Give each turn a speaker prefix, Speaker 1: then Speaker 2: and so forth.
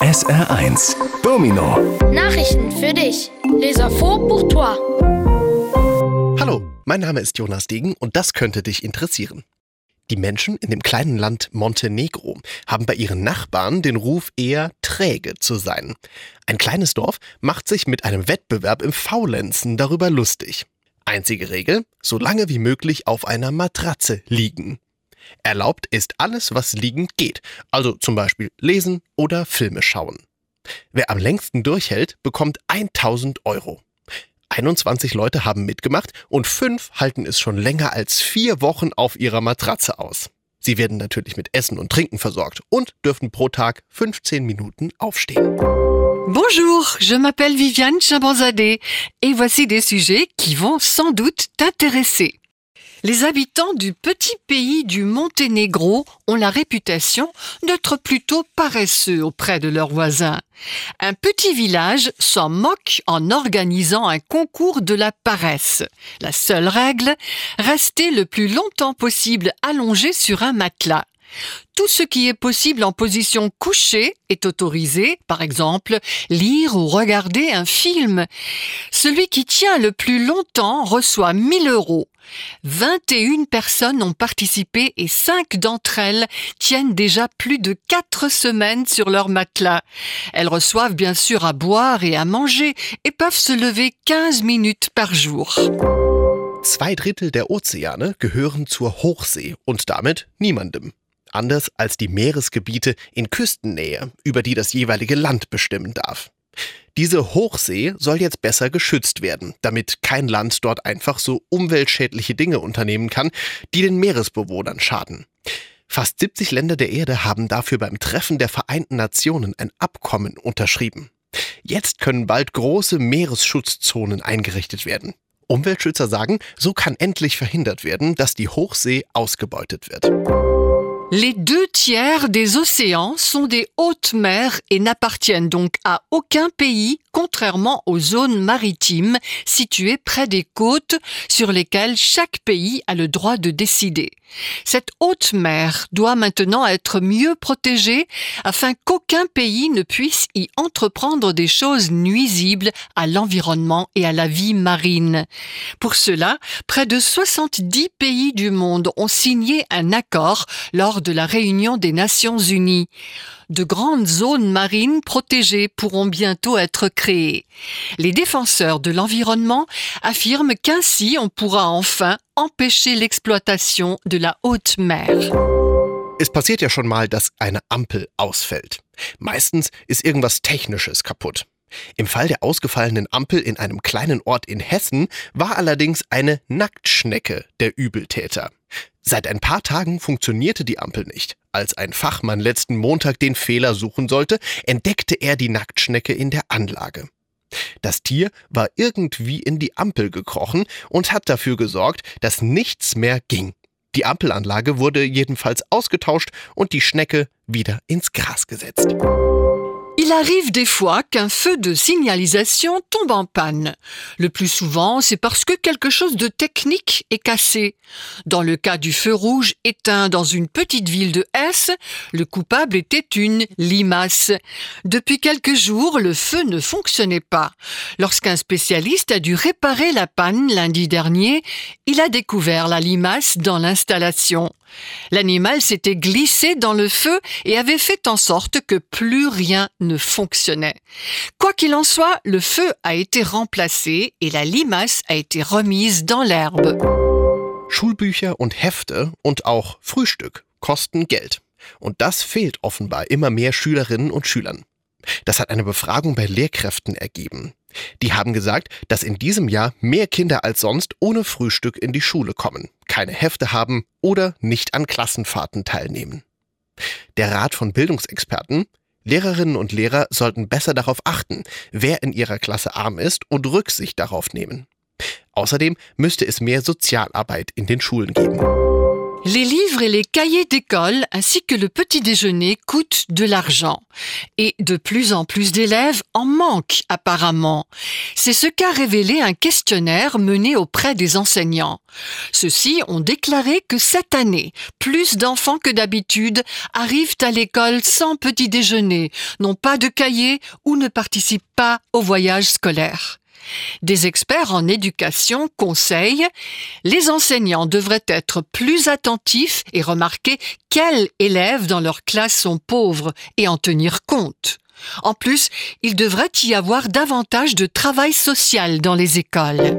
Speaker 1: SR1 Domino
Speaker 2: Nachrichten für dich. Les infos pour toi.
Speaker 3: Hallo, mein Name ist Jonas Degen und das könnte dich interessieren. Die Menschen in dem kleinen Land Montenegro haben bei ihren Nachbarn den Ruf, eher träge zu sein. Ein kleines Dorf macht sich mit einem Wettbewerb im Faulenzen darüber lustig. Einzige Regel, so lange wie möglich auf einer Matratze liegen. Erlaubt ist alles, was liegend geht, also zum Beispiel lesen oder Filme schauen. Wer am längsten durchhält, bekommt 1000 Euro. 21 Leute haben mitgemacht und fünf halten es schon länger als vier Wochen auf ihrer Matratze aus. Sie werden natürlich mit Essen und Trinken versorgt und dürfen pro Tag 15 Minuten aufstehen.
Speaker 4: Bonjour, je m'appelle Viviane Chabanzadeh et voici des sujets qui vont sans doute t'intéresser. Les habitants du petit pays du Monténégro ont la réputation d'être plutôt paresseux auprès de leurs voisins. Un petit village s'en moque en organisant un concours de la paresse. La seule règle, rester le plus longtemps possible allongé sur un matelas. Tout ce qui est possible en position couchée est autorisé, par exemple lire ou regarder un film. Celui qui tient le plus longtemps reçoit 1000 euros. 21 personnes ont participé et 5 d'entre elles tiennent déjà plus de 4 semaines sur leur matelas. Elles reçoivent bien sûr à boire et à manger et peuvent se lever 15 minutes par jour.
Speaker 3: Zwei Drittel der Ozeane gehören zur Hochsee und damit niemandem. Anders als die Meeresgebiete in Küstennähe, über die das jeweilige Land bestimmen darf. Diese Hochsee soll jetzt besser geschützt werden, damit kein Land dort einfach so umweltschädliche Dinge unternehmen kann, die den Meeresbewohnern schaden. Fast 70 Länder der Erde haben dafür beim Treffen der Vereinten Nationen ein Abkommen unterschrieben. Jetzt können bald große Meeresschutzzonen eingerichtet werden. Umweltschützer sagen, so kann endlich verhindert werden, dass die Hochsee ausgebeutet wird.
Speaker 4: Les deux tiers des océans sont des hautes mers et n'appartiennent donc à aucun pays, contrairement aux zones maritimes situées près des côtes sur lesquelles chaque pays a le droit de décider. Cette haute mer doit maintenant être mieux protégée afin qu'aucun pays ne puisse y entreprendre des choses nuisibles à l'environnement et à la vie marine. Pour cela, près de 70 pays du monde ont signé un accord lors de la réunion des Nations Unies. De grandes zones marines protégées pourront bientôt être créées. Les défenseurs de l'environnement affirment qu'ainsi on pourra enfin empêcher l'exploitation de la haute mer.
Speaker 3: Es passiert ja schon mal, dass eine Ampel ausfällt. Meistens ist irgendwas Technisches kaputt. Im Fall der ausgefallenen Ampel in einem kleinen Ort in Hessen war allerdings eine Nacktschnecke der Übeltäter. Seit ein paar Tagen funktionierte die Ampel nicht. Als ein Fachmann letzten Montag den Fehler suchen sollte, entdeckte er die Nacktschnecke in der Anlage. Das Tier war irgendwie in die Ampel gekrochen und hat dafür gesorgt, dass nichts mehr ging. Die Ampelanlage wurde jedenfalls ausgetauscht und die Schnecke wieder ins Gras gesetzt.
Speaker 4: Il arrive des fois qu'un feu de signalisation tombe en panne. Le plus souvent, c'est parce que quelque chose de technique est cassé. Dans le cas du feu rouge éteint dans une petite ville de Hesse, le coupable était une limace. Depuis quelques jours, le feu ne fonctionnait pas. Lorsqu'un spécialiste a dû réparer la panne lundi dernier, il a découvert la limace dans l'installation. L'animal s'était glissé dans le feu et avait fait en sorte que plus rien ne fonctionnait. Quoi qu'il en soit, le feu a été remplacé et la limace a été remise dans l'herbe.
Speaker 3: Schulbücher und Hefte und auch Frühstück kosten Geld. Und das fehlt offenbar immer mehr Schülerinnen und Schülern. Das hat eine Befragung bei Lehrkräften ergeben. Die haben gesagt, dass in diesem Jahr mehr Kinder als sonst ohne Frühstück in die Schule kommen, keine Hefte haben oder nicht an Klassenfahrten teilnehmen. Der Rat von Bildungsexperten Lehrerinnen und Lehrer sollten besser darauf achten, wer in ihrer Klasse arm ist und Rücksicht darauf nehmen. Außerdem müsste es mehr Sozialarbeit in den Schulen geben.
Speaker 4: Les livres et les cahiers d'école ainsi que le petit déjeuner coûtent de l'argent. Et de plus en plus d'élèves en manquent apparemment. C'est ce qu'a révélé un questionnaire mené auprès des enseignants. Ceux-ci ont déclaré que cette année, plus d'enfants que d'habitude arrivent à l'école sans petit déjeuner, n'ont pas de cahier ou ne participent pas au voyage scolaire. Des experts en éducation conseillent les enseignants devraient être plus attentifs et remarquer quels élèves dans leur classe sont pauvres et en tenir compte. En plus, il devrait y avoir davantage de travail social dans les écoles.